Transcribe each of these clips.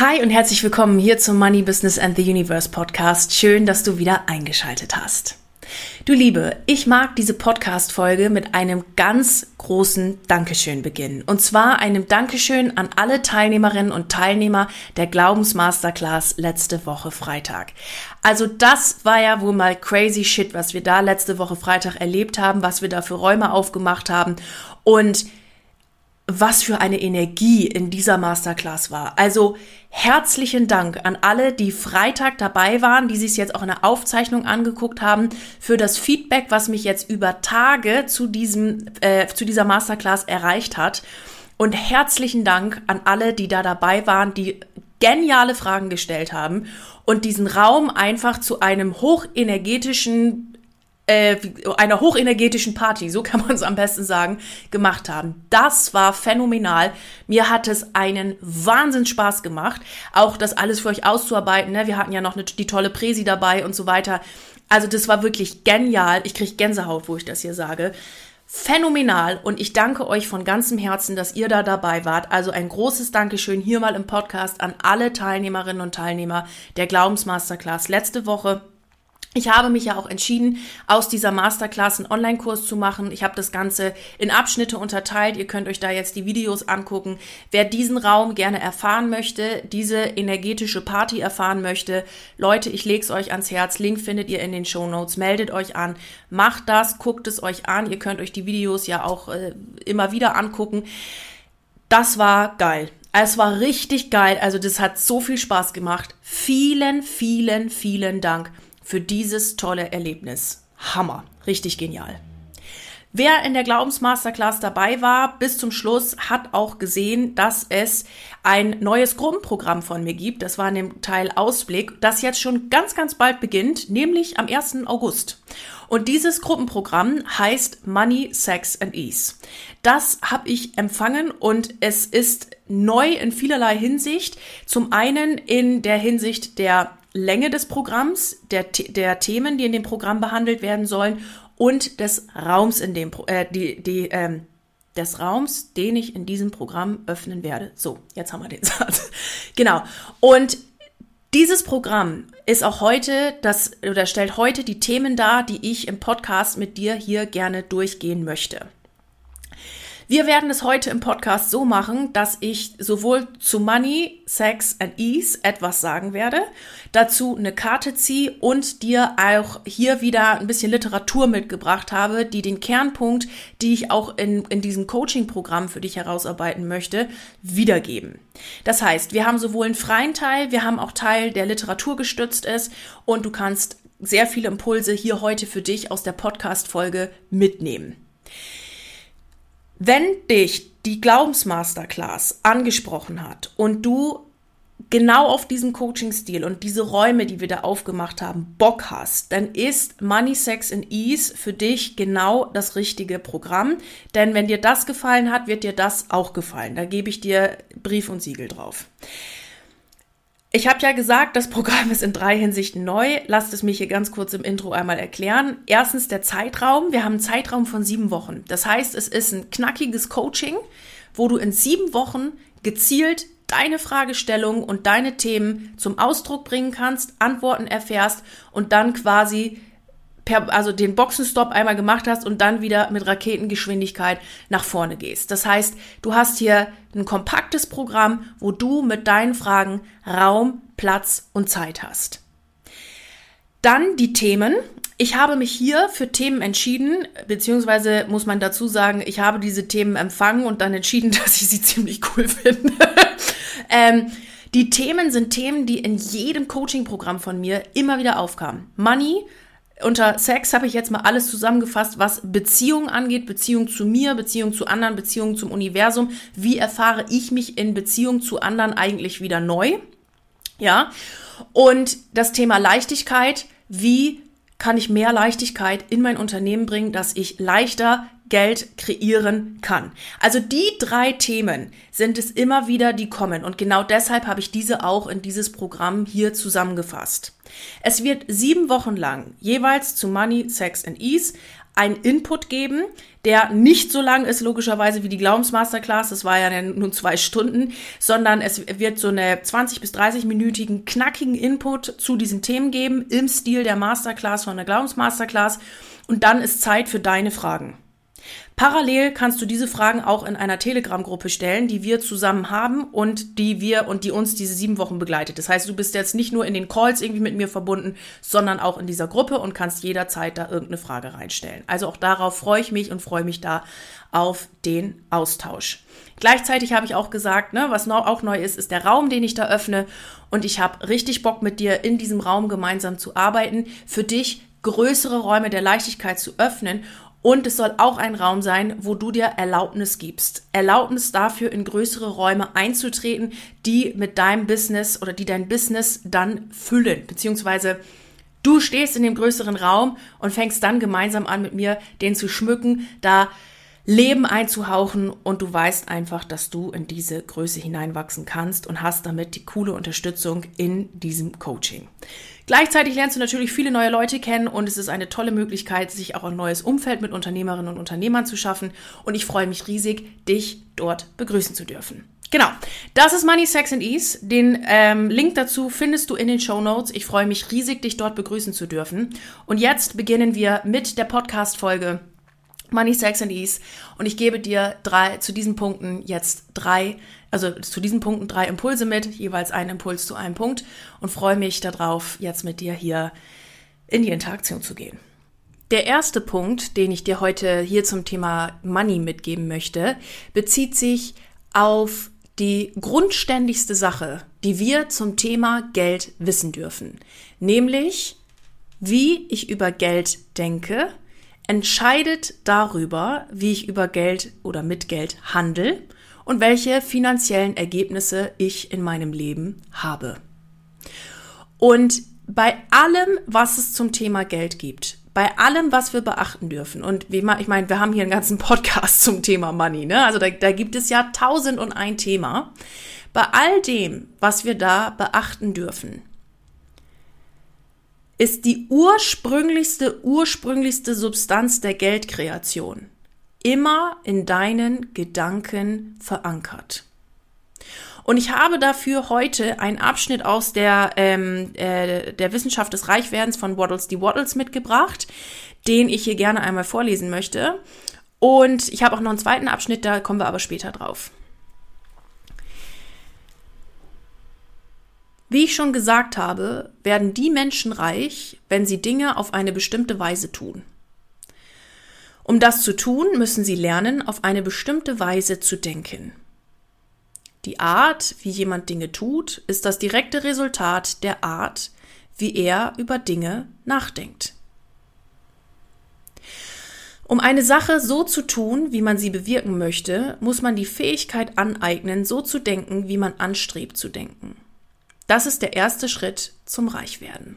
Hi und herzlich willkommen hier zum Money Business and the Universe Podcast. Schön, dass du wieder eingeschaltet hast. Du Liebe, ich mag diese Podcast-Folge mit einem ganz großen Dankeschön beginnen. Und zwar einem Dankeschön an alle Teilnehmerinnen und Teilnehmer der Glaubensmasterclass letzte Woche Freitag. Also das war ja wohl mal crazy shit, was wir da letzte Woche Freitag erlebt haben, was wir da für Räume aufgemacht haben. Und was für eine Energie in dieser Masterclass war. Also herzlichen Dank an alle, die Freitag dabei waren, die sich jetzt auch in der Aufzeichnung angeguckt haben, für das Feedback, was mich jetzt über Tage zu diesem äh, zu dieser Masterclass erreicht hat. Und herzlichen Dank an alle, die da dabei waren, die geniale Fragen gestellt haben und diesen Raum einfach zu einem hochenergetischen äh, einer hochenergetischen Party, so kann man es am besten sagen, gemacht haben. Das war phänomenal. Mir hat es einen Wahnsinn Spaß gemacht, auch das alles für euch auszuarbeiten. Ne? Wir hatten ja noch eine, die tolle Präsi dabei und so weiter. Also das war wirklich genial. Ich kriege Gänsehaut, wo ich das hier sage. Phänomenal und ich danke euch von ganzem Herzen, dass ihr da dabei wart. Also ein großes Dankeschön hier mal im Podcast an alle Teilnehmerinnen und Teilnehmer der Glaubensmasterclass letzte Woche. Ich habe mich ja auch entschieden, aus dieser Masterclass einen Online-Kurs zu machen. Ich habe das Ganze in Abschnitte unterteilt. Ihr könnt euch da jetzt die Videos angucken. Wer diesen Raum gerne erfahren möchte, diese energetische Party erfahren möchte, Leute, ich lege es euch ans Herz. Link findet ihr in den Show Notes. Meldet euch an. Macht das, guckt es euch an. Ihr könnt euch die Videos ja auch äh, immer wieder angucken. Das war geil. Es war richtig geil. Also das hat so viel Spaß gemacht. Vielen, vielen, vielen Dank für dieses tolle Erlebnis. Hammer, richtig genial. Wer in der Glaubensmasterclass dabei war bis zum Schluss, hat auch gesehen, dass es ein neues Gruppenprogramm von mir gibt. Das war in dem Teil Ausblick, das jetzt schon ganz, ganz bald beginnt, nämlich am 1. August. Und dieses Gruppenprogramm heißt Money, Sex and Ease. Das habe ich empfangen und es ist neu in vielerlei Hinsicht. Zum einen in der Hinsicht der Länge des Programms, der, der Themen, die in dem Programm behandelt werden sollen und des Raums, in dem äh, die, die ähm, des Raums, den ich in diesem Programm öffnen werde. So, jetzt haben wir den Satz. genau. Und dieses Programm ist auch heute das oder stellt heute die Themen dar, die ich im Podcast mit dir hier gerne durchgehen möchte. Wir werden es heute im Podcast so machen, dass ich sowohl zu Money, Sex and Ease etwas sagen werde, dazu eine Karte ziehe und dir auch hier wieder ein bisschen Literatur mitgebracht habe, die den Kernpunkt, die ich auch in, in diesem Coaching-Programm für dich herausarbeiten möchte, wiedergeben. Das heißt, wir haben sowohl einen freien Teil, wir haben auch Teil, der Literatur gestützt ist und du kannst sehr viele Impulse hier heute für dich aus der Podcast-Folge mitnehmen. Wenn dich die Glaubensmasterclass angesprochen hat und du genau auf diesen Coaching-Stil und diese Räume, die wir da aufgemacht haben, Bock hast, dann ist Money, Sex and Ease für dich genau das richtige Programm. Denn wenn dir das gefallen hat, wird dir das auch gefallen. Da gebe ich dir Brief und Siegel drauf. Ich habe ja gesagt, das Programm ist in drei Hinsichten neu. Lasst es mich hier ganz kurz im Intro einmal erklären. Erstens der Zeitraum. Wir haben einen Zeitraum von sieben Wochen. Das heißt, es ist ein knackiges Coaching, wo du in sieben Wochen gezielt deine Fragestellungen und deine Themen zum Ausdruck bringen kannst, Antworten erfährst und dann quasi per, also den Boxenstopp einmal gemacht hast und dann wieder mit Raketengeschwindigkeit nach vorne gehst. Das heißt, du hast hier ein kompaktes Programm, wo du mit deinen Fragen Raum, Platz und Zeit hast. Dann die Themen. Ich habe mich hier für Themen entschieden, beziehungsweise muss man dazu sagen, ich habe diese Themen empfangen und dann entschieden, dass ich sie ziemlich cool finde. ähm, die Themen sind Themen, die in jedem Coaching-Programm von mir immer wieder aufkamen. Money, unter Sex habe ich jetzt mal alles zusammengefasst, was Beziehungen angeht, Beziehung zu mir, Beziehung zu anderen, Beziehung zum Universum. Wie erfahre ich mich in Beziehung zu anderen eigentlich wieder neu? Ja. Und das Thema Leichtigkeit, wie kann ich mehr Leichtigkeit in mein Unternehmen bringen, dass ich leichter Geld kreieren kann. Also die drei Themen sind es immer wieder, die kommen. Und genau deshalb habe ich diese auch in dieses Programm hier zusammengefasst. Es wird sieben Wochen lang jeweils zu Money, Sex and Ease einen Input geben, der nicht so lang ist, logischerweise, wie die Glaubensmasterclass. Das war ja nur zwei Stunden, sondern es wird so eine 20 bis 30-minütigen knackigen Input zu diesen Themen geben im Stil der Masterclass von der Glaubensmasterclass. Und dann ist Zeit für deine Fragen. Parallel kannst du diese Fragen auch in einer Telegram-Gruppe stellen, die wir zusammen haben und die wir und die uns diese sieben Wochen begleitet. Das heißt, du bist jetzt nicht nur in den Calls irgendwie mit mir verbunden, sondern auch in dieser Gruppe und kannst jederzeit da irgendeine Frage reinstellen. Also auch darauf freue ich mich und freue mich da auf den Austausch. Gleichzeitig habe ich auch gesagt, ne, was auch neu ist, ist der Raum, den ich da öffne. Und ich habe richtig Bock mit dir in diesem Raum gemeinsam zu arbeiten, für dich größere Räume der Leichtigkeit zu öffnen und es soll auch ein Raum sein, wo du dir Erlaubnis gibst. Erlaubnis dafür, in größere Räume einzutreten, die mit deinem Business oder die dein Business dann füllen. Beziehungsweise du stehst in dem größeren Raum und fängst dann gemeinsam an mit mir, den zu schmücken, da Leben einzuhauchen und du weißt einfach, dass du in diese Größe hineinwachsen kannst und hast damit die coole Unterstützung in diesem Coaching. Gleichzeitig lernst du natürlich viele neue Leute kennen und es ist eine tolle Möglichkeit, sich auch ein neues Umfeld mit Unternehmerinnen und Unternehmern zu schaffen. Und ich freue mich riesig, dich dort begrüßen zu dürfen. Genau, das ist Money, Sex and Ease. Den ähm, Link dazu findest du in den Show Notes. Ich freue mich riesig, dich dort begrüßen zu dürfen. Und jetzt beginnen wir mit der Podcast-Folge Money, Sex and Ease. Und ich gebe dir drei, zu diesen Punkten jetzt drei also zu diesen Punkten drei Impulse mit, jeweils ein Impuls zu einem Punkt und freue mich darauf, jetzt mit dir hier in die Interaktion zu gehen. Der erste Punkt, den ich dir heute hier zum Thema Money mitgeben möchte, bezieht sich auf die grundständigste Sache, die wir zum Thema Geld wissen dürfen, nämlich wie ich über Geld denke, entscheidet darüber, wie ich über Geld oder mit Geld handle und welche finanziellen Ergebnisse ich in meinem Leben habe. Und bei allem, was es zum Thema Geld gibt, bei allem, was wir beachten dürfen, und wie man, ich meine, wir haben hier einen ganzen Podcast zum Thema Money, ne? Also da, da gibt es ja tausend und ein Thema. Bei all dem, was wir da beachten dürfen, ist die ursprünglichste, ursprünglichste Substanz der Geldkreation immer in deinen Gedanken verankert. Und ich habe dafür heute einen Abschnitt aus der, ähm, äh, der Wissenschaft des Reichwerdens von Waddles die Waddles mitgebracht, den ich hier gerne einmal vorlesen möchte. Und ich habe auch noch einen zweiten Abschnitt, da kommen wir aber später drauf. Wie ich schon gesagt habe, werden die Menschen reich, wenn sie Dinge auf eine bestimmte Weise tun. Um das zu tun, müssen sie lernen, auf eine bestimmte Weise zu denken. Die Art, wie jemand Dinge tut, ist das direkte Resultat der Art, wie er über Dinge nachdenkt. Um eine Sache so zu tun, wie man sie bewirken möchte, muss man die Fähigkeit aneignen, so zu denken, wie man anstrebt zu denken. Das ist der erste Schritt zum Reichwerden.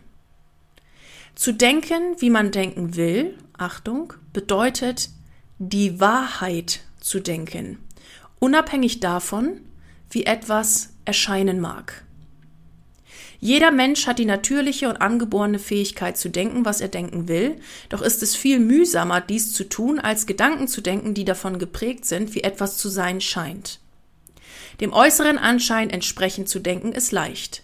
Zu denken, wie man denken will, Achtung, bedeutet die Wahrheit zu denken, unabhängig davon, wie etwas erscheinen mag. Jeder Mensch hat die natürliche und angeborene Fähigkeit zu denken, was er denken will, doch ist es viel mühsamer, dies zu tun, als Gedanken zu denken, die davon geprägt sind, wie etwas zu sein scheint. Dem äußeren Anschein entsprechend zu denken ist leicht.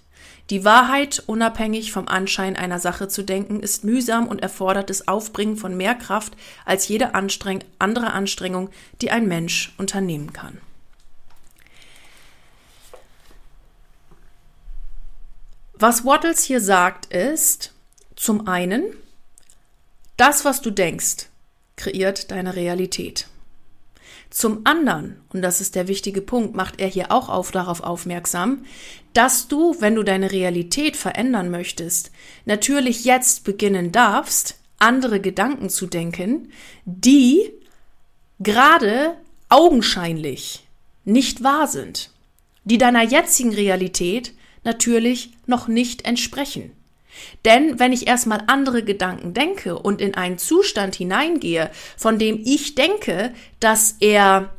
Die Wahrheit, unabhängig vom Anschein einer Sache zu denken, ist mühsam und erfordert das Aufbringen von mehr Kraft als jede Anstreng andere Anstrengung, die ein Mensch unternehmen kann. Was Wattles hier sagt, ist zum einen, das, was du denkst, kreiert deine Realität. Zum anderen, und das ist der wichtige Punkt, macht er hier auch auf, darauf aufmerksam, dass du, wenn du deine Realität verändern möchtest, natürlich jetzt beginnen darfst, andere Gedanken zu denken, die gerade augenscheinlich nicht wahr sind, die deiner jetzigen Realität natürlich noch nicht entsprechen. Denn wenn ich erstmal andere Gedanken denke und in einen Zustand hineingehe, von dem ich denke, dass er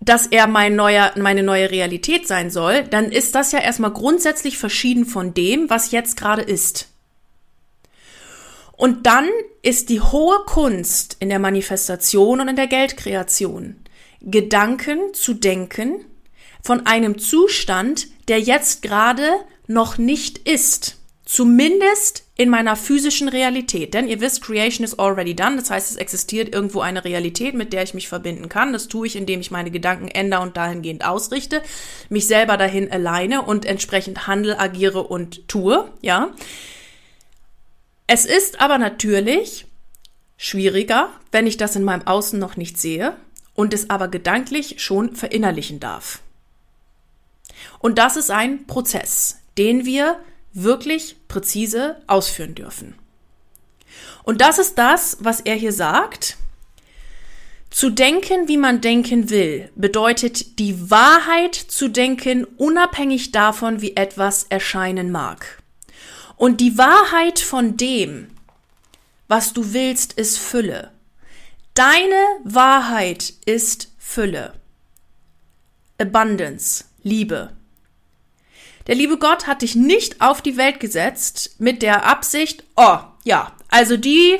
dass er mein neuer, meine neue Realität sein soll, dann ist das ja erstmal grundsätzlich verschieden von dem, was jetzt gerade ist. Und dann ist die hohe Kunst in der Manifestation und in der Geldkreation, Gedanken zu denken von einem Zustand, der jetzt gerade noch nicht ist. Zumindest in meiner physischen Realität. Denn ihr wisst, Creation is already done. Das heißt, es existiert irgendwo eine Realität, mit der ich mich verbinden kann. Das tue ich, indem ich meine Gedanken ändere und dahingehend ausrichte, mich selber dahin alleine und entsprechend handel, agiere und tue, ja. Es ist aber natürlich schwieriger, wenn ich das in meinem Außen noch nicht sehe und es aber gedanklich schon verinnerlichen darf. Und das ist ein Prozess, den wir wirklich präzise ausführen dürfen. Und das ist das, was er hier sagt. Zu denken, wie man denken will, bedeutet die Wahrheit zu denken, unabhängig davon, wie etwas erscheinen mag. Und die Wahrheit von dem, was du willst, ist Fülle. Deine Wahrheit ist Fülle. Abundance, Liebe. Der liebe Gott hat dich nicht auf die Welt gesetzt mit der Absicht, oh, ja, also die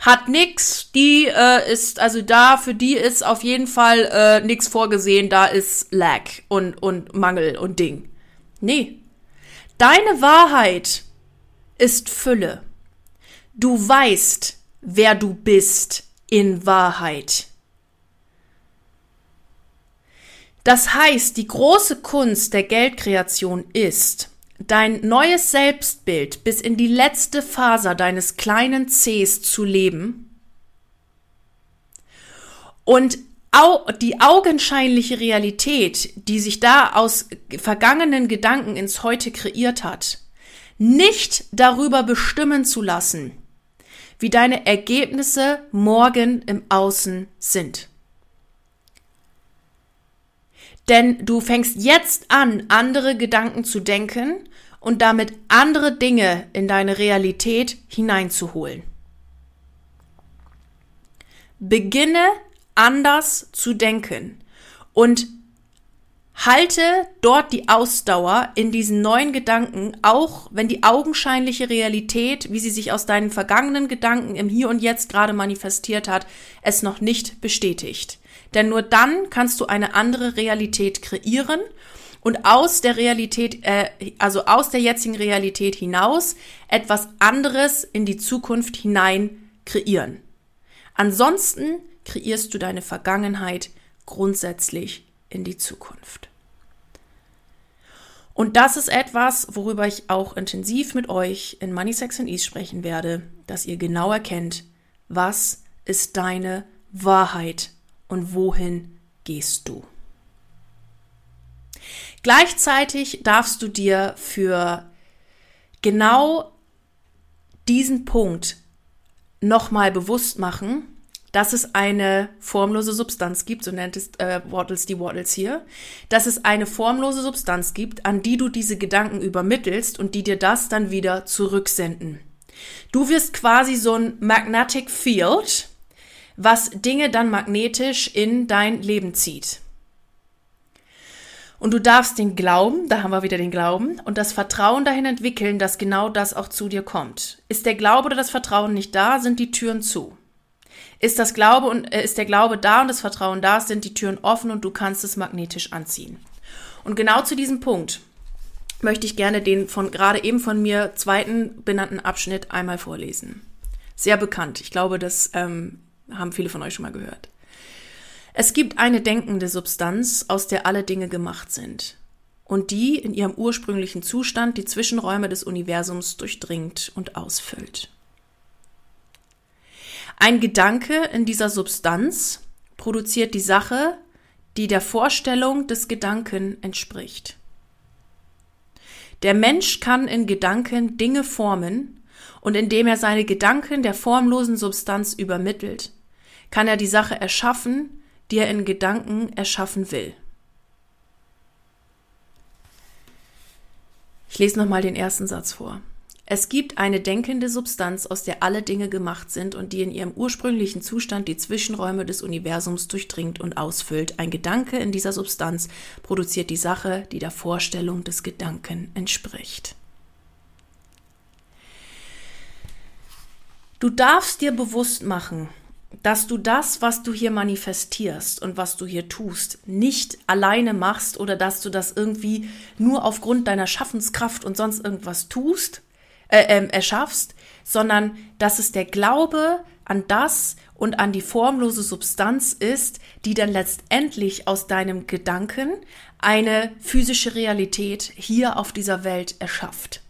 hat nix, die äh, ist, also da, für die ist auf jeden Fall äh, nix vorgesehen, da ist Lag und, und Mangel und Ding. Nee. Deine Wahrheit ist Fülle. Du weißt, wer du bist in Wahrheit. Das heißt, die große Kunst der Geldkreation ist, dein neues Selbstbild bis in die letzte Faser deines kleinen Cs zu leben und die augenscheinliche Realität, die sich da aus vergangenen Gedanken ins Heute kreiert hat, nicht darüber bestimmen zu lassen, wie deine Ergebnisse morgen im Außen sind. Denn du fängst jetzt an, andere Gedanken zu denken und damit andere Dinge in deine Realität hineinzuholen. Beginne anders zu denken und halte dort die Ausdauer in diesen neuen Gedanken, auch wenn die augenscheinliche Realität, wie sie sich aus deinen vergangenen Gedanken im Hier und Jetzt gerade manifestiert hat, es noch nicht bestätigt. Denn nur dann kannst du eine andere Realität kreieren und aus der Realität, äh, also aus der jetzigen Realität hinaus etwas anderes in die Zukunft hinein kreieren. Ansonsten kreierst du deine Vergangenheit grundsätzlich in die Zukunft. Und das ist etwas, worüber ich auch intensiv mit euch in Money, Sex and Ease sprechen werde, dass ihr genau erkennt, was ist deine Wahrheit und wohin gehst du. Gleichzeitig darfst du dir für genau diesen Punkt nochmal bewusst machen, dass es eine formlose Substanz gibt, so nennt es äh, Wattles die Wattles hier, dass es eine formlose Substanz gibt, an die du diese Gedanken übermittelst und die dir das dann wieder zurücksenden. Du wirst quasi so ein Magnetic Field, was Dinge dann magnetisch in dein Leben zieht. Und du darfst den Glauben, da haben wir wieder den Glauben, und das Vertrauen dahin entwickeln, dass genau das auch zu dir kommt. Ist der Glaube oder das Vertrauen nicht da, sind die Türen zu. Ist das Glaube und äh, ist der Glaube da und das Vertrauen da, sind die Türen offen und du kannst es magnetisch anziehen. Und genau zu diesem Punkt möchte ich gerne den von gerade eben von mir zweiten benannten Abschnitt einmal vorlesen. Sehr bekannt. Ich glaube, das ähm, haben viele von euch schon mal gehört. Es gibt eine denkende Substanz, aus der alle Dinge gemacht sind und die in ihrem ursprünglichen Zustand die Zwischenräume des Universums durchdringt und ausfüllt. Ein Gedanke in dieser Substanz produziert die Sache, die der Vorstellung des Gedanken entspricht. Der Mensch kann in Gedanken Dinge formen Und indem er seine Gedanken der formlosen Substanz übermittelt, kann er die Sache erschaffen, die er in Gedanken erschaffen will. Ich lese nochmal den ersten Satz vor. Es gibt eine denkende Substanz, aus der alle Dinge gemacht sind und die in ihrem ursprünglichen Zustand die Zwischenräume des Universums durchdringt und ausfüllt. Ein Gedanke in dieser Substanz produziert die Sache, die der Vorstellung des Gedanken entspricht. Du darfst dir bewusst machen, dass du das, was du hier manifestierst und was du hier tust, nicht alleine machst oder dass du das irgendwie nur aufgrund deiner Schaffenskraft und sonst irgendwas tust, äh, äh, erschaffst, sondern dass es der Glaube an das und an die formlose Substanz ist, die dann letztendlich aus deinem Gedanken eine physische Realität hier auf dieser Welt erschafft.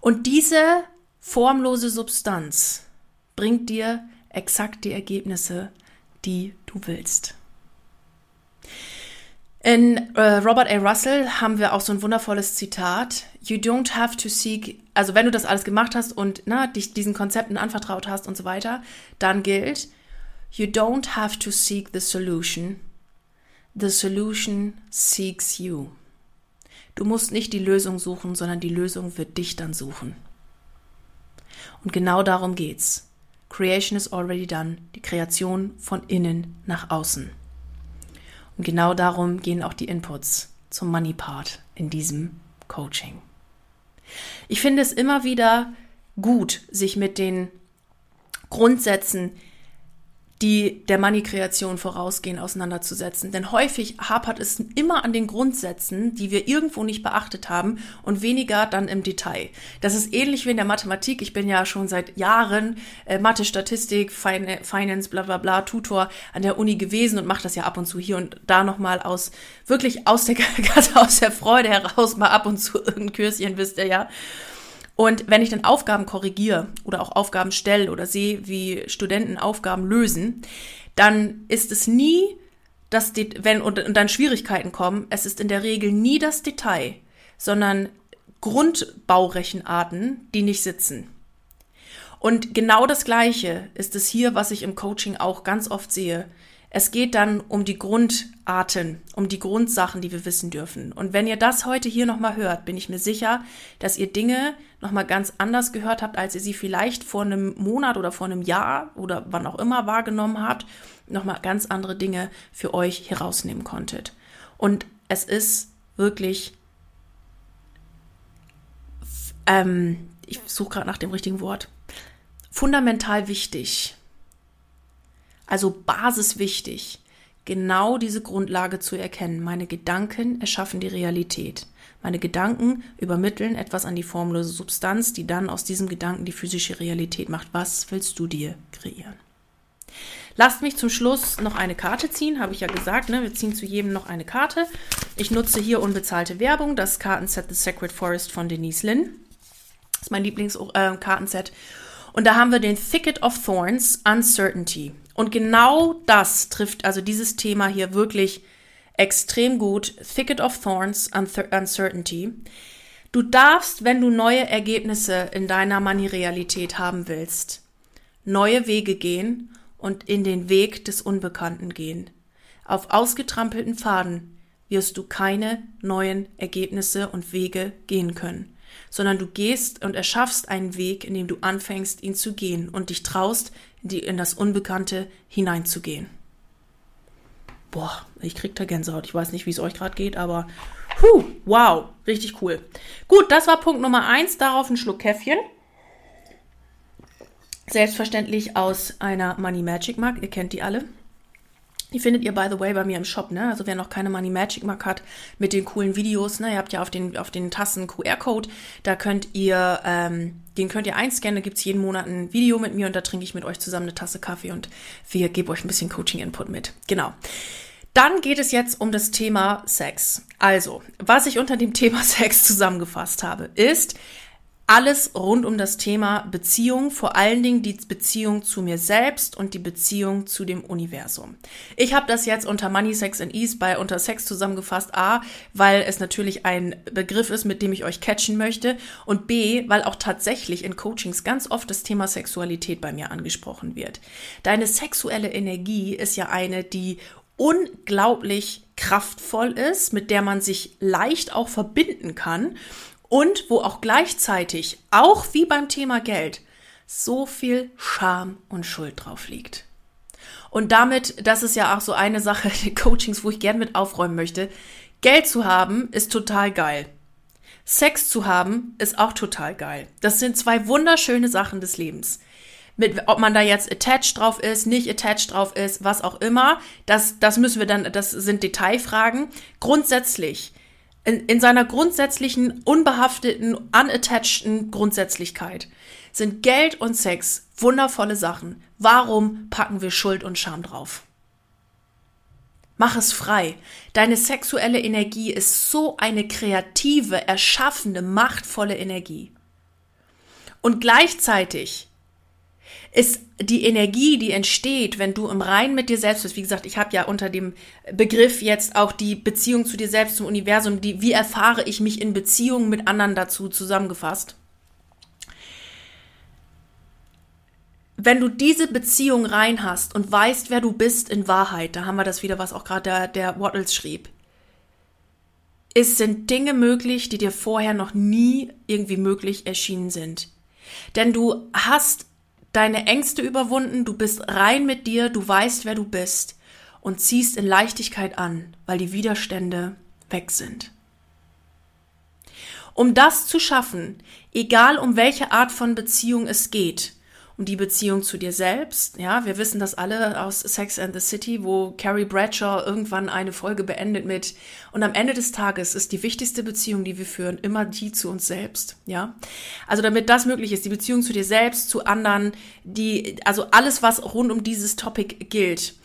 Und diese formlose Substanz bringt dir exakt die Ergebnisse, die du willst. In äh, Robert A. Russell haben wir auch so ein wundervolles Zitat. You don't have to seek, also wenn du das alles gemacht hast und na, dich diesen Konzepten anvertraut hast und so weiter, dann gilt, you don't have to seek the solution. The solution seeks you. Du musst nicht die Lösung suchen, sondern die Lösung wird dich dann suchen. Und genau darum geht's. Creation is already done. Die Kreation von innen nach außen. Und genau darum gehen auch die Inputs zum Money Part in diesem Coaching. Ich finde es immer wieder gut, sich mit den Grundsätzen die der Money-Kreation vorausgehen, auseinanderzusetzen. Denn häufig hapert es immer an den Grundsätzen, die wir irgendwo nicht beachtet haben und weniger dann im Detail. Das ist ähnlich wie in der Mathematik. Ich bin ja schon seit Jahren äh, Mathe, Statistik, fin Finance, bla bla bla, Tutor an der Uni gewesen und mache das ja ab und zu hier und da nochmal aus, wirklich aus der, aus der Freude heraus mal ab und zu irgendein Kürschen, wisst ihr ja. Und wenn ich dann Aufgaben korrigiere oder auch Aufgaben stelle oder sehe, wie Studenten Aufgaben lösen, dann ist es nie das, wenn und, und dann Schwierigkeiten kommen, es ist in der Regel nie das Detail, sondern Grundbaurechenarten, die nicht sitzen. Und genau das Gleiche ist es hier, was ich im Coaching auch ganz oft sehe. Es geht dann um die Grundarten, um die Grundsachen, die wir wissen dürfen. Und wenn ihr das heute hier nochmal hört, bin ich mir sicher, dass ihr Dinge nochmal ganz anders gehört habt, als ihr sie vielleicht vor einem Monat oder vor einem Jahr oder wann auch immer wahrgenommen habt, nochmal ganz andere Dinge für euch herausnehmen konntet. Und es ist wirklich, ähm, ich suche gerade nach dem richtigen Wort, fundamental wichtig, also basiswichtig, genau diese Grundlage zu erkennen. Meine Gedanken erschaffen die Realität. Meine Gedanken übermitteln etwas an die formlose Substanz, die dann aus diesem Gedanken die physische Realität macht. Was willst du dir kreieren? Lasst mich zum Schluss noch eine Karte ziehen, habe ich ja gesagt. Ne? Wir ziehen zu jedem noch eine Karte. Ich nutze hier unbezahlte Werbung, das Kartenset The Sacred Forest von Denise Lynn. Das ist mein Lieblingskartenset. Äh, Und da haben wir den Thicket of Thorns, Uncertainty. Und genau das trifft also dieses Thema hier wirklich extrem gut. Thicket of Thorns, Uncertainty. Du darfst, wenn du neue Ergebnisse in deiner Money-Realität haben willst, neue Wege gehen und in den Weg des Unbekannten gehen. Auf ausgetrampelten Pfaden wirst du keine neuen Ergebnisse und Wege gehen können sondern du gehst und erschaffst einen Weg, in dem du anfängst, ihn zu gehen und dich traust, in das Unbekannte hineinzugehen. Boah, ich krieg da Gänsehaut. Ich weiß nicht, wie es euch gerade geht, aber puh, wow, richtig cool. Gut, das war Punkt Nummer eins. Darauf ein Schluck Käffchen. Selbstverständlich aus einer Money Magic Mark. Ihr kennt die alle. Die findet ihr, by the way, bei mir im Shop, ne? Also wer noch keine Money Magic Mark hat mit den coolen Videos, ne? Ihr habt ja auf den, auf den Tassen QR-Code, da könnt ihr, ähm, den könnt ihr einscannen, da gibt's jeden Monat ein Video mit mir und da trinke ich mit euch zusammen eine Tasse Kaffee und wir geben euch ein bisschen Coaching-Input mit. Genau. Dann geht es jetzt um das Thema Sex. Also, was ich unter dem Thema Sex zusammengefasst habe, ist, alles rund um das Thema Beziehung, vor allen Dingen die Beziehung zu mir selbst und die Beziehung zu dem Universum. Ich habe das jetzt unter Money, Sex and Ease bei unter Sex zusammengefasst. A, weil es natürlich ein Begriff ist, mit dem ich euch catchen möchte und B, weil auch tatsächlich in Coachings ganz oft das Thema Sexualität bei mir angesprochen wird. Deine sexuelle Energie ist ja eine, die unglaublich kraftvoll ist, mit der man sich leicht auch verbinden kann und wo auch gleichzeitig, auch wie beim Thema Geld, so viel Scham und Schuld drauf liegt. Und damit, das ist ja auch so eine Sache, die Coachings, wo ich gern mit aufräumen möchte. Geld zu haben ist total geil. Sex zu haben ist auch total geil. Das sind zwei wunderschöne Sachen des Lebens. Mit, ob man da jetzt attached drauf ist, nicht attached drauf ist, was auch immer, das, das müssen wir dann, das sind Detailfragen. Grundsätzlich in, in seiner grundsätzlichen, unbehafteten, unattachedten Grundsätzlichkeit sind Geld und Sex wundervolle Sachen. Warum packen wir Schuld und Scham drauf? Mach es frei. Deine sexuelle Energie ist so eine kreative, erschaffende, machtvolle Energie. Und gleichzeitig ist die Energie, die entsteht, wenn du im Rein mit dir selbst bist. Wie gesagt, ich habe ja unter dem Begriff jetzt auch die Beziehung zu dir selbst, zum Universum, die, wie erfahre ich mich in Beziehungen mit anderen dazu zusammengefasst. Wenn du diese Beziehung rein hast und weißt, wer du bist in Wahrheit, da haben wir das wieder, was auch gerade der, der Wattles schrieb. Es sind Dinge möglich, die dir vorher noch nie irgendwie möglich erschienen sind. Denn du hast deine Ängste überwunden, du bist rein mit dir, du weißt, wer du bist und ziehst in Leichtigkeit an, weil die Widerstände weg sind. Um das zu schaffen, egal um welche Art von Beziehung es geht, um die Beziehung zu dir selbst. Ja, wir wissen das alle aus Sex and the City, wo Carrie Bradshaw irgendwann eine Folge beendet mit und am Ende des Tages ist die wichtigste Beziehung, die wir führen, immer die zu uns selbst. Ja, also damit das möglich ist, die Beziehung zu dir selbst, zu anderen, die, also alles, was rund um dieses Topic gilt,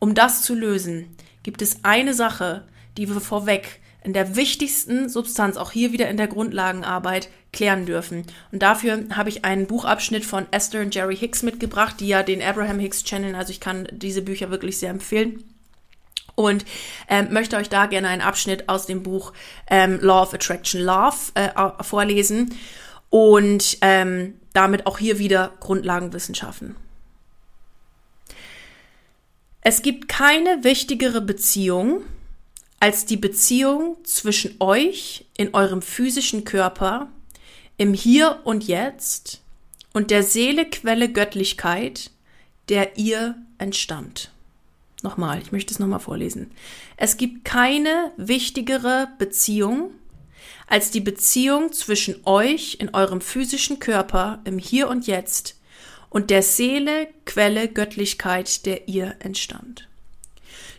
um das zu lösen, gibt es eine Sache, die wir vorweg in der wichtigsten Substanz, auch hier wieder in der Grundlagenarbeit, klären dürfen. Und dafür habe ich einen Buchabschnitt von Esther und Jerry Hicks mitgebracht, die ja den Abraham Hicks channeln. Also ich kann diese Bücher wirklich sehr empfehlen. Und ähm, möchte euch da gerne einen Abschnitt aus dem Buch ähm, Law of Attraction Love äh, vorlesen und ähm, damit auch hier wieder Grundlagenwissenschaften. Es gibt keine wichtigere Beziehung als die Beziehung zwischen euch in eurem physischen Körper, im Hier und Jetzt und der Seelequelle Göttlichkeit, der ihr entstammt. Nochmal, ich möchte es nochmal vorlesen. Es gibt keine wichtigere Beziehung als die Beziehung zwischen euch in eurem physischen Körper im Hier und Jetzt und der Seele, Quelle, Göttlichkeit, der ihr entstammt.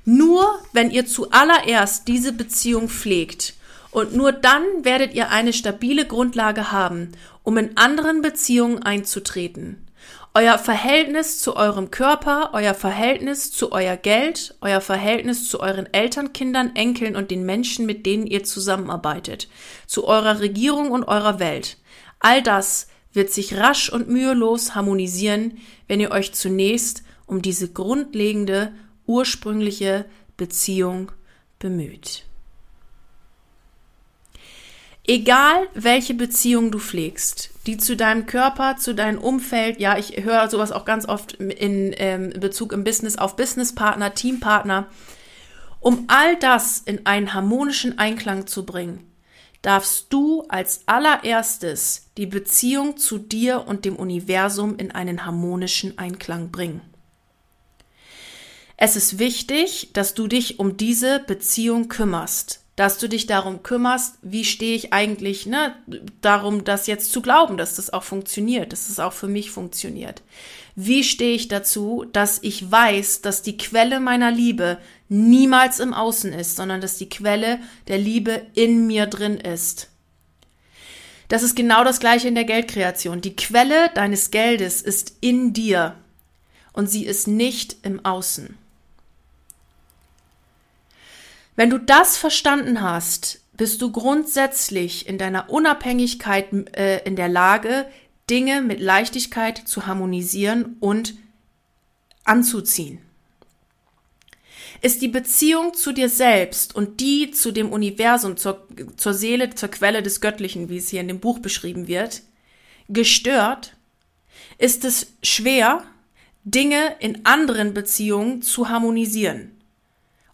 Nur wenn ihr zuallererst diese Beziehung pflegt und nur dann werdet ihr eine stabile Grundlage haben, um in anderen Beziehungen einzutreten. Euer Verhältnis zu eurem Körper, euer Verhältnis zu euer Geld, euer Verhältnis zu euren Elternkindern, Enkeln und den Menschen, mit denen ihr zusammenarbeitet, zu eurer Regierung und eurer Welt. All das wird sich rasch und mühelos harmonisieren, wenn ihr euch zunächst um diese grundlegende ursprüngliche Beziehung bemüht. Egal welche Beziehung du pflegst, die zu deinem Körper, zu deinem Umfeld, ja, ich höre sowas auch ganz oft in ähm, Bezug im Business auf Businesspartner, Teampartner, um all das in einen harmonischen Einklang zu bringen, darfst du als allererstes die Beziehung zu dir und dem Universum in einen harmonischen Einklang bringen. Es ist wichtig, dass du dich um diese Beziehung kümmerst, dass du dich darum kümmerst, wie stehe ich eigentlich, ne, darum, das jetzt zu glauben, dass das auch funktioniert, dass es das auch für mich funktioniert. Wie stehe ich dazu, dass ich weiß, dass die Quelle meiner Liebe niemals im Außen ist, sondern dass die Quelle der Liebe in mir drin ist. Das ist genau das gleiche in der Geldkreation. Die Quelle deines Geldes ist in dir und sie ist nicht im Außen. Wenn du das verstanden hast, bist du grundsätzlich in deiner Unabhängigkeit äh, in der Lage, Dinge mit Leichtigkeit zu harmonisieren und anzuziehen. Ist die Beziehung zu dir selbst und die zu dem Universum, zur, zur Seele, zur Quelle des Göttlichen, wie es hier in dem Buch beschrieben wird, gestört, ist es schwer, Dinge in anderen Beziehungen zu harmonisieren.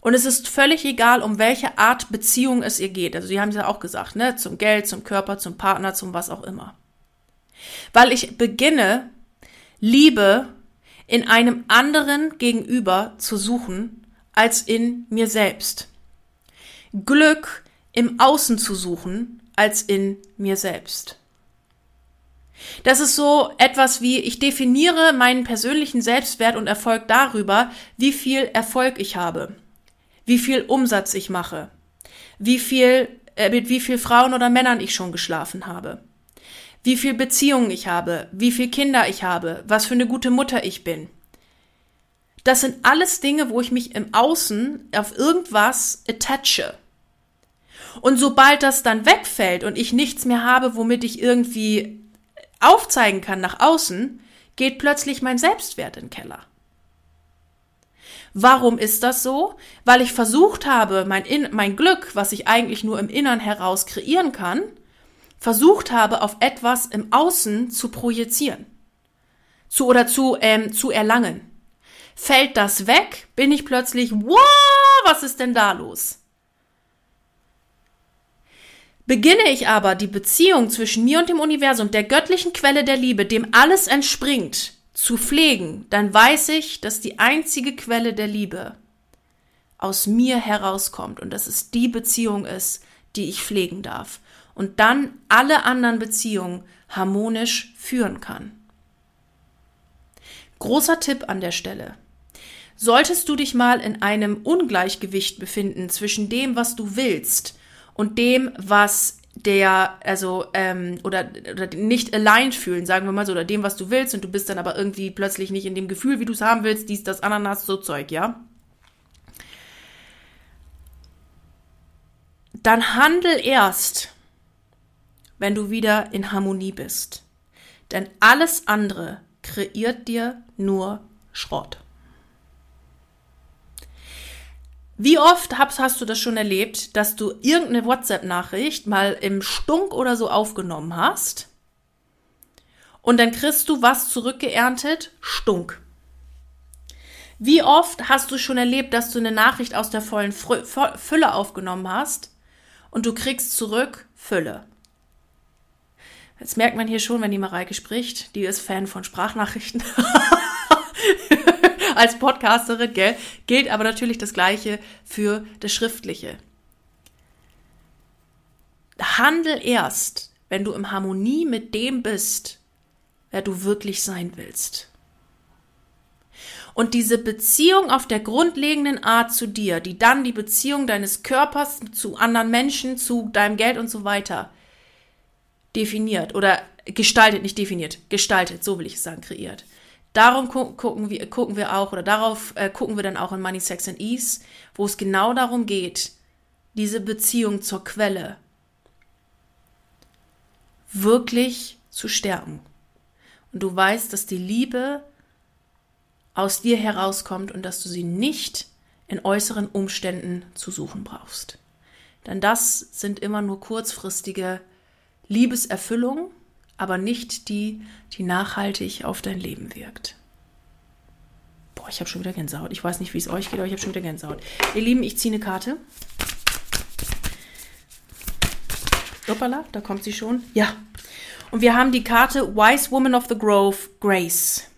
Und es ist völlig egal, um welche Art Beziehung es ihr geht. Also, die haben es ja auch gesagt, ne? Zum Geld, zum Körper, zum Partner, zum was auch immer. Weil ich beginne, Liebe in einem anderen gegenüber zu suchen, als in mir selbst. Glück im Außen zu suchen, als in mir selbst. Das ist so etwas wie, ich definiere meinen persönlichen Selbstwert und Erfolg darüber, wie viel Erfolg ich habe wie viel Umsatz ich mache, wie viel, äh, mit wie viel Frauen oder Männern ich schon geschlafen habe, wie viel Beziehungen ich habe, wie viel Kinder ich habe, was für eine gute Mutter ich bin. Das sind alles Dinge, wo ich mich im Außen auf irgendwas attache. Und sobald das dann wegfällt und ich nichts mehr habe, womit ich irgendwie aufzeigen kann nach außen, geht plötzlich mein Selbstwert in den Keller. Warum ist das so? Weil ich versucht habe, mein, in mein Glück, was ich eigentlich nur im Innern heraus kreieren kann, versucht habe, auf etwas im Außen zu projizieren. Zu oder zu, ähm, zu erlangen. Fällt das weg, bin ich plötzlich, wow, was ist denn da los? Beginne ich aber die Beziehung zwischen mir und dem Universum, der göttlichen Quelle der Liebe, dem alles entspringt, zu pflegen, dann weiß ich, dass die einzige Quelle der Liebe aus mir herauskommt und dass es die Beziehung ist, die ich pflegen darf und dann alle anderen Beziehungen harmonisch führen kann. Großer Tipp an der Stelle. Solltest du dich mal in einem Ungleichgewicht befinden zwischen dem, was du willst und dem, was der, also, ähm, oder, oder nicht aligned fühlen, sagen wir mal so, oder dem, was du willst, und du bist dann aber irgendwie plötzlich nicht in dem Gefühl, wie du es haben willst, dies, das, Ananas, so Zeug, ja? Dann handel erst, wenn du wieder in Harmonie bist. Denn alles andere kreiert dir nur Schrott. Wie oft hast, hast du das schon erlebt, dass du irgendeine WhatsApp-Nachricht mal im Stunk oder so aufgenommen hast und dann kriegst du was zurückgeerntet? Stunk. Wie oft hast du schon erlebt, dass du eine Nachricht aus der vollen Fülle aufgenommen hast und du kriegst zurück Fülle? Jetzt merkt man hier schon, wenn die Mareike spricht, die ist Fan von Sprachnachrichten. als Podcasterin, gell? Gilt aber natürlich das Gleiche für das Schriftliche. Handel erst, wenn du in Harmonie mit dem bist, wer du wirklich sein willst. Und diese Beziehung auf der grundlegenden Art zu dir, die dann die Beziehung deines Körpers zu anderen Menschen, zu deinem Geld und so weiter definiert oder gestaltet, nicht definiert, gestaltet, so will ich es sagen, kreiert. Darum gucken wir, gucken wir auch, oder darauf äh, gucken wir dann auch in Money, Sex and Ease, wo es genau darum geht, diese Beziehung zur Quelle wirklich zu stärken. Und du weißt, dass die Liebe aus dir herauskommt und dass du sie nicht in äußeren Umständen zu suchen brauchst. Denn das sind immer nur kurzfristige Liebeserfüllungen aber nicht die, die nachhaltig auf dein Leben wirkt. Boah, ich habe schon wieder Gänsehaut. Ich weiß nicht, wie es euch geht, aber ich habe schon wieder Gänsehaut. Ihr Lieben, ich ziehe eine Karte. Hoppala, da kommt sie schon. Ja. Und wir haben die Karte Wise Woman of the Grove, Grace.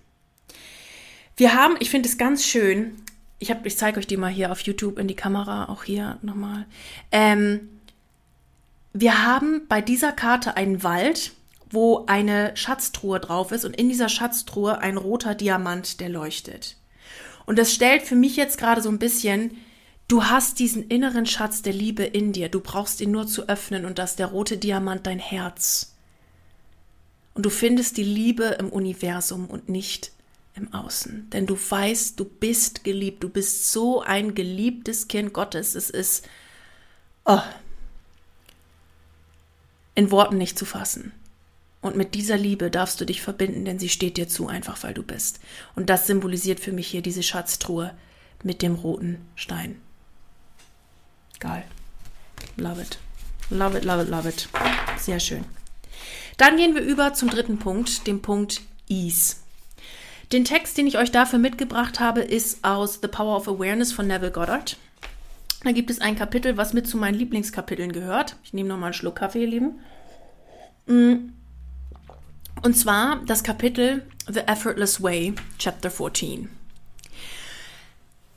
Wir haben, ich finde es ganz schön, ich, ich zeige euch die mal hier auf YouTube in die Kamera, auch hier nochmal. Ähm, wir haben bei dieser Karte einen Wald wo eine Schatztruhe drauf ist und in dieser Schatztruhe ein roter Diamant, der leuchtet. Und das stellt für mich jetzt gerade so ein bisschen, du hast diesen inneren Schatz der Liebe in dir, du brauchst ihn nur zu öffnen und das der rote Diamant dein Herz. Und du findest die Liebe im Universum und nicht im Außen. Denn du weißt, du bist geliebt, du bist so ein geliebtes Kind Gottes. Es ist, oh, in Worten nicht zu fassen. Und mit dieser Liebe darfst du dich verbinden, denn sie steht dir zu, einfach weil du bist. Und das symbolisiert für mich hier diese Schatztruhe mit dem roten Stein. Geil. Love it. Love it, love it, love it. Sehr schön. Dann gehen wir über zum dritten Punkt, dem Punkt Ease. Den Text, den ich euch dafür mitgebracht habe, ist aus The Power of Awareness von Neville Goddard. Da gibt es ein Kapitel, was mit zu meinen Lieblingskapiteln gehört. Ich nehme nochmal einen Schluck Kaffee, ihr Lieben. Und zwar das Kapitel The Effortless Way, Chapter 14.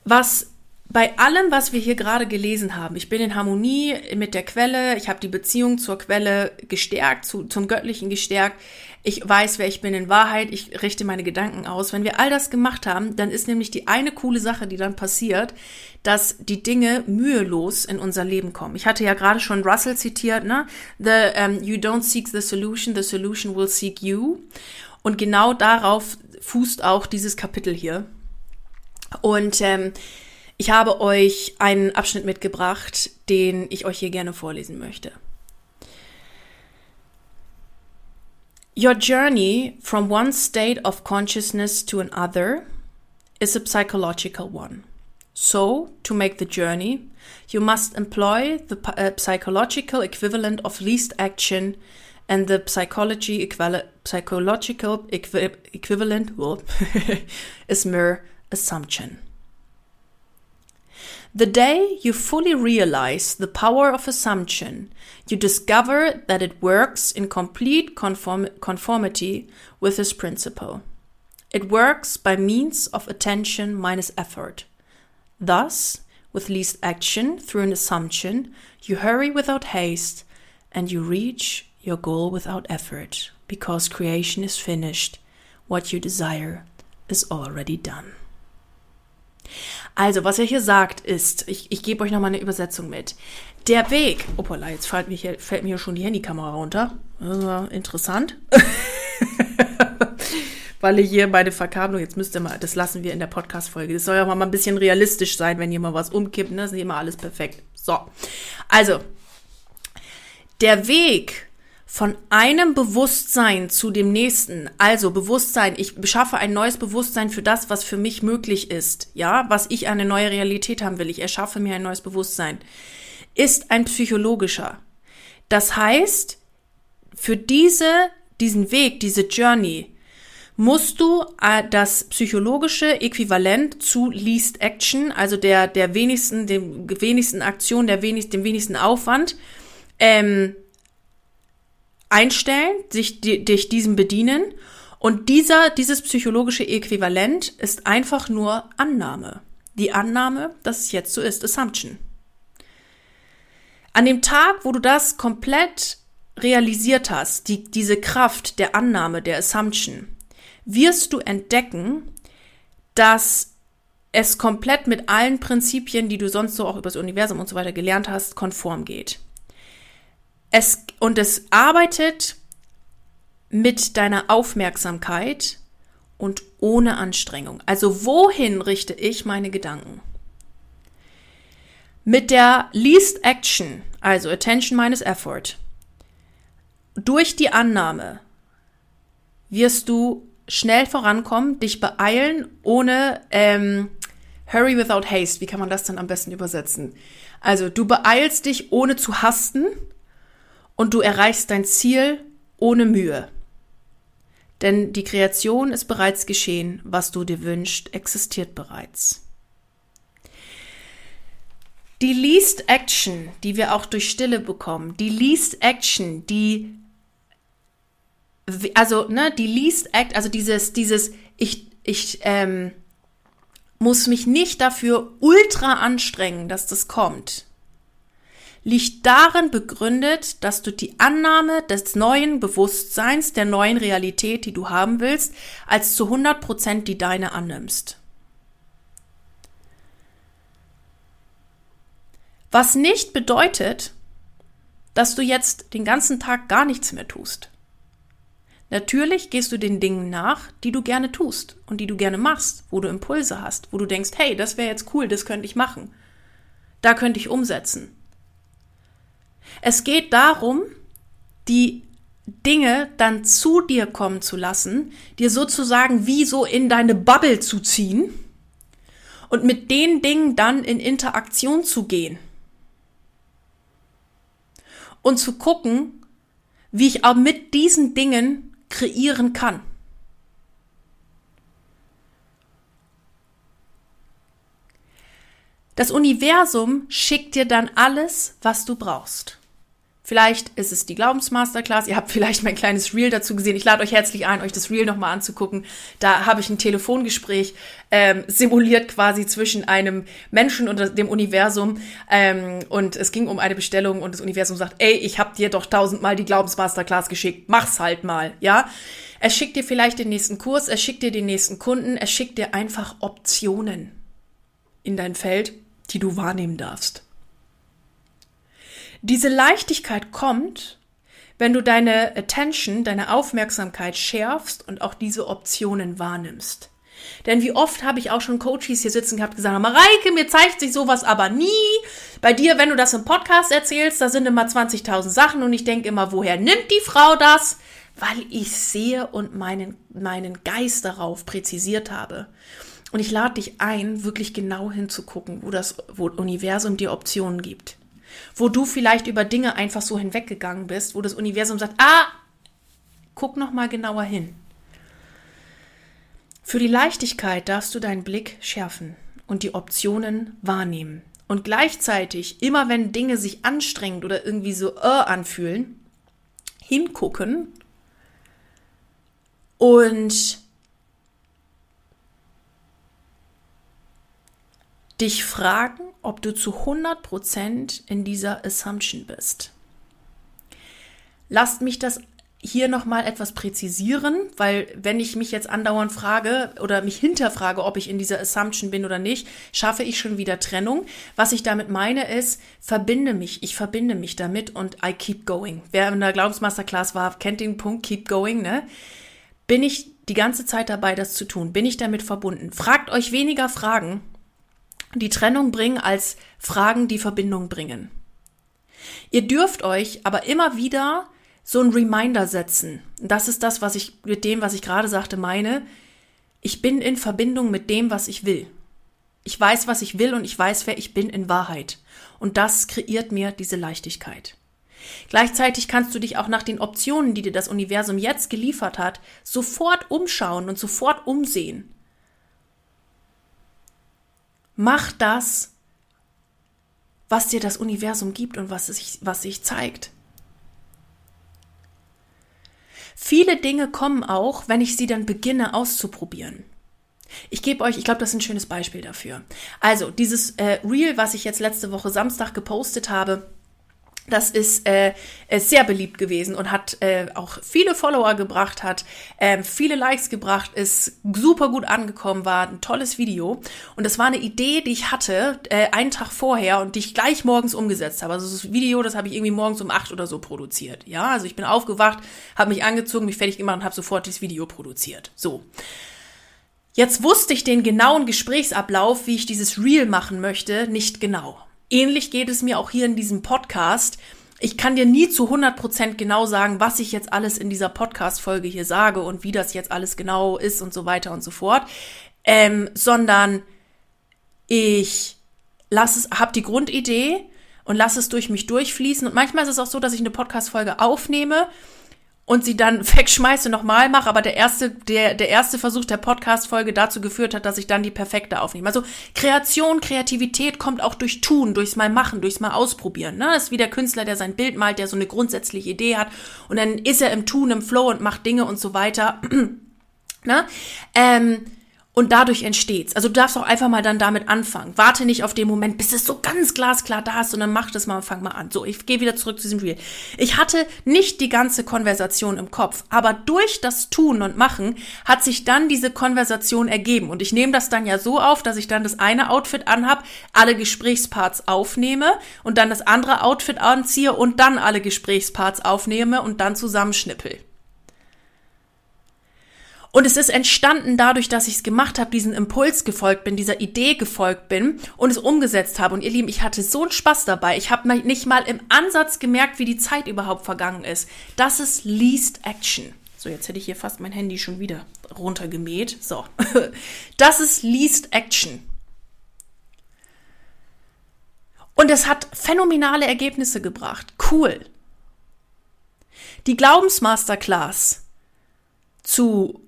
Was bei allem, was wir hier gerade gelesen haben, ich bin in Harmonie mit der Quelle, ich habe die Beziehung zur Quelle gestärkt, zu, zum Göttlichen gestärkt, ich weiß, wer ich bin in Wahrheit, ich richte meine Gedanken aus. Wenn wir all das gemacht haben, dann ist nämlich die eine coole Sache, die dann passiert, dass die Dinge mühelos in unser Leben kommen. Ich hatte ja gerade schon Russell zitiert, ne? The, um, you don't seek the solution, the solution will seek you. Und genau darauf fußt auch dieses Kapitel hier. Und ähm, ich habe euch einen Abschnitt mitgebracht, den ich euch hier gerne vorlesen möchte. Your journey from one state of consciousness to another is a psychological one. So, to make the journey, you must employ the uh, psychological equivalent of least action and the psychology psychological equi equivalent well, is mere assumption. The day you fully realize the power of assumption, you discover that it works in complete conform conformity with this principle. It works by means of attention minus effort. Thus, with least action through an assumption, you hurry without haste and you reach your goal without effort because creation is finished. What you desire is already done. Also, was er hier sagt, ist, ich, ich gebe euch nochmal eine Übersetzung mit. Der Weg, opala, jetzt fällt mir, hier, fällt mir schon die Handykamera runter. interessant. Weil ich hier meine Verkabelung, jetzt müsst ihr mal, das lassen wir in der Podcast-Folge. Das soll ja mal ein bisschen realistisch sein, wenn hier mal was umkippt, ne? Das ist nicht immer alles perfekt. So. Also, der Weg von einem Bewusstsein zu dem nächsten. Also Bewusstsein, ich schaffe ein neues Bewusstsein für das, was für mich möglich ist. Ja, was ich eine neue Realität haben will. Ich erschaffe mir ein neues Bewusstsein. Ist ein psychologischer. Das heißt, für diese, diesen Weg, diese Journey, musst du äh, das psychologische Äquivalent zu Least Action, also der, der wenigsten, dem wenigsten Aktion, der wenigsten, dem wenigsten Aufwand, ähm, einstellen, sich dich diesem bedienen. Und dieser, dieses psychologische Äquivalent ist einfach nur Annahme. Die Annahme, dass es jetzt so ist, Assumption. An dem Tag, wo du das komplett realisiert hast, die, diese Kraft der Annahme, der Assumption, wirst du entdecken, dass es komplett mit allen Prinzipien, die du sonst so auch über das Universum und so weiter gelernt hast, konform geht. Es, und es arbeitet mit deiner Aufmerksamkeit und ohne Anstrengung. Also wohin richte ich meine Gedanken? Mit der Least Action, also Attention minus Effort, durch die Annahme wirst du schnell vorankommen, dich beeilen, ohne ähm, Hurry without haste. Wie kann man das dann am besten übersetzen? Also du beeilst dich, ohne zu hasten und du erreichst dein Ziel ohne Mühe. Denn die Kreation ist bereits geschehen, was du dir wünschst, existiert bereits. Die Least Action, die wir auch durch Stille bekommen, die Least Action, die also ne, die Least Act, also dieses dieses ich ich ähm, muss mich nicht dafür ultra anstrengen, dass das kommt liegt darin begründet, dass du die Annahme des neuen Bewusstseins, der neuen Realität, die du haben willst, als zu 100 Prozent die deine annimmst. Was nicht bedeutet, dass du jetzt den ganzen Tag gar nichts mehr tust. Natürlich gehst du den Dingen nach, die du gerne tust und die du gerne machst, wo du Impulse hast, wo du denkst, hey, das wäre jetzt cool, das könnte ich machen. Da könnte ich umsetzen. Es geht darum, die Dinge dann zu dir kommen zu lassen, dir sozusagen wie so in deine Bubble zu ziehen und mit den Dingen dann in Interaktion zu gehen. Und zu gucken, wie ich auch mit diesen Dingen kreieren kann. Das Universum schickt dir dann alles, was du brauchst. Vielleicht ist es die Glaubensmasterclass. Ihr habt vielleicht mein kleines Reel dazu gesehen. Ich lade euch herzlich ein, euch das Reel nochmal anzugucken. Da habe ich ein Telefongespräch ähm, simuliert quasi zwischen einem Menschen und dem Universum. Ähm, und es ging um eine Bestellung und das Universum sagt, ey, ich habe dir doch tausendmal die Glaubensmasterclass geschickt. Mach's halt mal, ja. Es schickt dir vielleicht den nächsten Kurs, es schickt dir den nächsten Kunden, es schickt dir einfach Optionen in dein Feld, die du wahrnehmen darfst. Diese Leichtigkeit kommt, wenn du deine Attention, deine Aufmerksamkeit schärfst und auch diese Optionen wahrnimmst. Denn wie oft habe ich auch schon Coaches hier sitzen gehabt, gesagt, Mareike, mir zeigt sich sowas aber nie. Bei dir, wenn du das im Podcast erzählst, da sind immer 20.000 Sachen und ich denke immer, woher nimmt die Frau das? Weil ich sehe und meinen, meinen Geist darauf präzisiert habe. Und ich lade dich ein, wirklich genau hinzugucken, wo das wo Universum dir Optionen gibt wo du vielleicht über Dinge einfach so hinweggegangen bist, wo das Universum sagt, ah, guck noch mal genauer hin. Für die Leichtigkeit darfst du deinen Blick schärfen und die Optionen wahrnehmen. Und gleichzeitig, immer wenn Dinge sich anstrengend oder irgendwie so äh anfühlen, hingucken und dich fragen, ob du zu 100% in dieser Assumption bist. Lasst mich das hier nochmal etwas präzisieren, weil wenn ich mich jetzt andauernd frage oder mich hinterfrage, ob ich in dieser Assumption bin oder nicht, schaffe ich schon wieder Trennung. Was ich damit meine ist, verbinde mich, ich verbinde mich damit und I keep going. Wer in der Glaubensmasterclass war, kennt den Punkt keep going, ne? Bin ich die ganze Zeit dabei, das zu tun? Bin ich damit verbunden? Fragt euch weniger Fragen die Trennung bringen als Fragen, die Verbindung bringen. Ihr dürft euch aber immer wieder so ein Reminder setzen. Das ist das, was ich mit dem, was ich gerade sagte, meine. Ich bin in Verbindung mit dem, was ich will. Ich weiß, was ich will und ich weiß, wer ich bin in Wahrheit. Und das kreiert mir diese Leichtigkeit. Gleichzeitig kannst du dich auch nach den Optionen, die dir das Universum jetzt geliefert hat, sofort umschauen und sofort umsehen. Mach das, was dir das Universum gibt und was sich, was sich zeigt. Viele Dinge kommen auch, wenn ich sie dann beginne auszuprobieren. Ich gebe euch, ich glaube, das ist ein schönes Beispiel dafür. Also, dieses äh, Reel, was ich jetzt letzte Woche Samstag gepostet habe, das ist äh, sehr beliebt gewesen und hat äh, auch viele Follower gebracht, hat äh, viele Likes gebracht, ist super gut angekommen, war ein tolles Video. Und das war eine Idee, die ich hatte äh, einen Tag vorher und die ich gleich morgens umgesetzt habe. Also das Video, das habe ich irgendwie morgens um acht oder so produziert. Ja, also ich bin aufgewacht, habe mich angezogen, mich fertig gemacht und habe sofort dieses Video produziert. So. Jetzt wusste ich den genauen Gesprächsablauf, wie ich dieses Reel machen möchte, nicht genau. Ähnlich geht es mir auch hier in diesem Podcast. Ich kann dir nie zu 100% genau sagen, was ich jetzt alles in dieser Podcast-Folge hier sage und wie das jetzt alles genau ist und so weiter und so fort, ähm, sondern ich lass es, hab die Grundidee und lass es durch mich durchfließen. Und manchmal ist es auch so, dass ich eine Podcast-Folge aufnehme und sie dann wegschmeiße, nochmal mache, aber der erste, der, der erste Versuch der Podcast-Folge dazu geführt hat, dass ich dann die perfekte aufnehme. Also Kreation, Kreativität kommt auch durch Tun, durchs Mal machen, durchs Mal ausprobieren. Ne? Das ist wie der Künstler, der sein Bild malt, der so eine grundsätzliche Idee hat und dann ist er im Tun, im Flow und macht Dinge und so weiter. ne? Ähm, und dadurch entsteht's. Also du darfst auch einfach mal dann damit anfangen. Warte nicht auf den Moment, bis es so ganz glasklar da ist, sondern mach das mal und fang mal an. So, ich gehe wieder zurück zu diesem Reel. Ich hatte nicht die ganze Konversation im Kopf, aber durch das Tun und Machen hat sich dann diese Konversation ergeben. Und ich nehme das dann ja so auf, dass ich dann das eine Outfit anhab, alle Gesprächsparts aufnehme und dann das andere Outfit anziehe und dann alle Gesprächsparts aufnehme und dann zusammenschnippel. Und es ist entstanden dadurch, dass ich es gemacht habe, diesen Impuls gefolgt bin, dieser Idee gefolgt bin und es umgesetzt habe. Und ihr Lieben, ich hatte so einen Spaß dabei. Ich habe nicht mal im Ansatz gemerkt, wie die Zeit überhaupt vergangen ist. Das ist Least Action. So, jetzt hätte ich hier fast mein Handy schon wieder runtergemäht. So, das ist Least Action. Und es hat phänomenale Ergebnisse gebracht. Cool. Die Glaubensmasterclass zu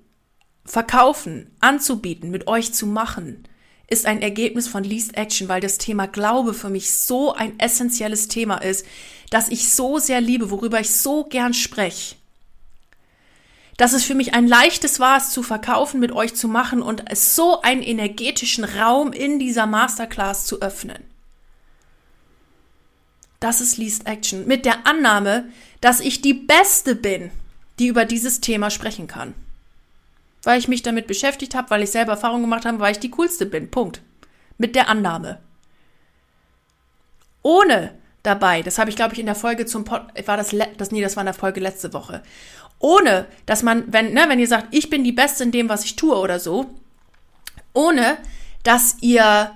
verkaufen, anzubieten, mit euch zu machen, ist ein Ergebnis von Least Action, weil das Thema Glaube für mich so ein essentielles Thema ist, dass ich so sehr liebe, worüber ich so gern spreche. Dass es für mich ein leichtes war, es zu verkaufen, mit euch zu machen und es so einen energetischen Raum in dieser Masterclass zu öffnen. Das ist Least Action. Mit der Annahme, dass ich die Beste bin, die über dieses Thema sprechen kann weil ich mich damit beschäftigt habe, weil ich selber Erfahrung gemacht habe, weil ich die coolste bin. Punkt. Mit der Annahme. Ohne dabei, das habe ich glaube ich in der Folge zum Pod, war das, das nee, das war in der Folge letzte Woche. Ohne, dass man, wenn, ne, wenn ihr sagt, ich bin die Beste in dem, was ich tue oder so, ohne, dass ihr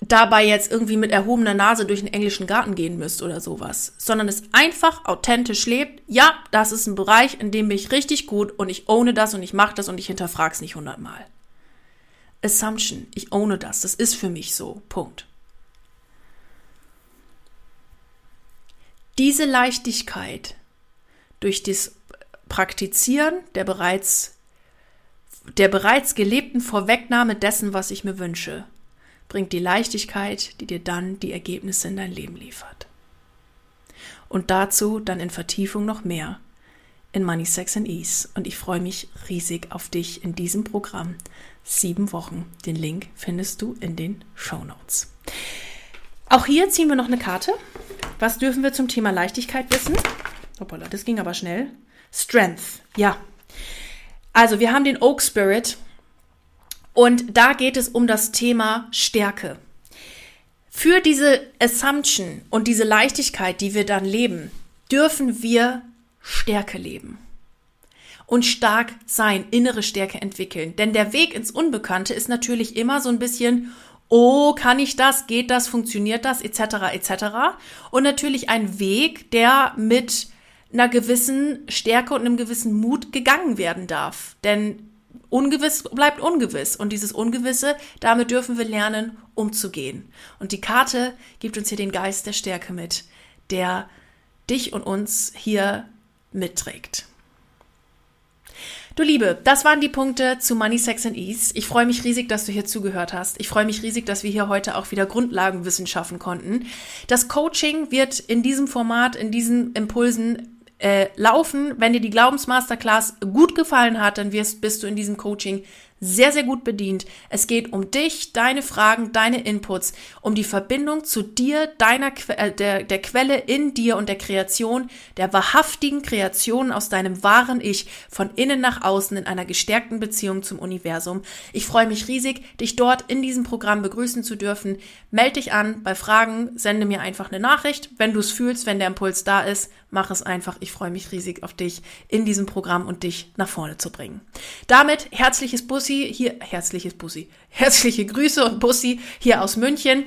dabei jetzt irgendwie mit erhobener Nase durch den englischen Garten gehen müsst oder sowas, sondern es einfach authentisch lebt. Ja, das ist ein Bereich, in dem bin ich richtig gut und ich ohne das und ich mache das und ich hinterfrage es nicht hundertmal. Assumption, ich ohne das, das ist für mich so. Punkt. Diese Leichtigkeit durch das Praktizieren der bereits der bereits gelebten Vorwegnahme dessen, was ich mir wünsche, bringt die Leichtigkeit, die dir dann die Ergebnisse in dein Leben liefert. Und dazu dann in Vertiefung noch mehr in Money, Sex and Ease. Und ich freue mich riesig auf dich in diesem Programm. Sieben Wochen. Den Link findest du in den Show Notes. Auch hier ziehen wir noch eine Karte. Was dürfen wir zum Thema Leichtigkeit wissen? Hoppala, das ging aber schnell. Strength, ja. Also wir haben den Oak Spirit und da geht es um das Thema Stärke. Für diese Assumption und diese Leichtigkeit, die wir dann leben, dürfen wir Stärke leben und stark sein, innere Stärke entwickeln. Denn der Weg ins Unbekannte ist natürlich immer so ein bisschen, oh, kann ich das, geht das, funktioniert das, etc., etc. Und natürlich ein Weg, der mit einer gewissen Stärke und einem gewissen Mut gegangen werden darf. Denn Ungewiss bleibt ungewiss. Und dieses Ungewisse, damit dürfen wir lernen, umzugehen. Und die Karte gibt uns hier den Geist der Stärke mit, der dich und uns hier mitträgt. Du Liebe, das waren die Punkte zu Money, Sex and Ease. Ich freue mich riesig, dass du hier zugehört hast. Ich freue mich riesig, dass wir hier heute auch wieder Grundlagenwissen schaffen konnten. Das Coaching wird in diesem Format, in diesen Impulsen äh, laufen. Wenn dir die Glaubensmasterclass gut gefallen hat, dann wirst, bist du in diesem Coaching sehr, sehr gut bedient. Es geht um dich, deine Fragen, deine Inputs, um die Verbindung zu dir, deiner äh, der, der Quelle in dir und der Kreation, der wahrhaftigen Kreation aus deinem wahren Ich von innen nach außen in einer gestärkten Beziehung zum Universum. Ich freue mich riesig, dich dort in diesem Programm begrüßen zu dürfen. Meld dich an bei Fragen, sende mir einfach eine Nachricht, wenn du es fühlst, wenn der Impuls da ist. Mach es einfach. Ich freue mich riesig auf dich in diesem Programm und dich nach vorne zu bringen. Damit herzliches Bus Bussi, hier, herzliches Bussi, herzliche Grüße und Bussi hier aus München.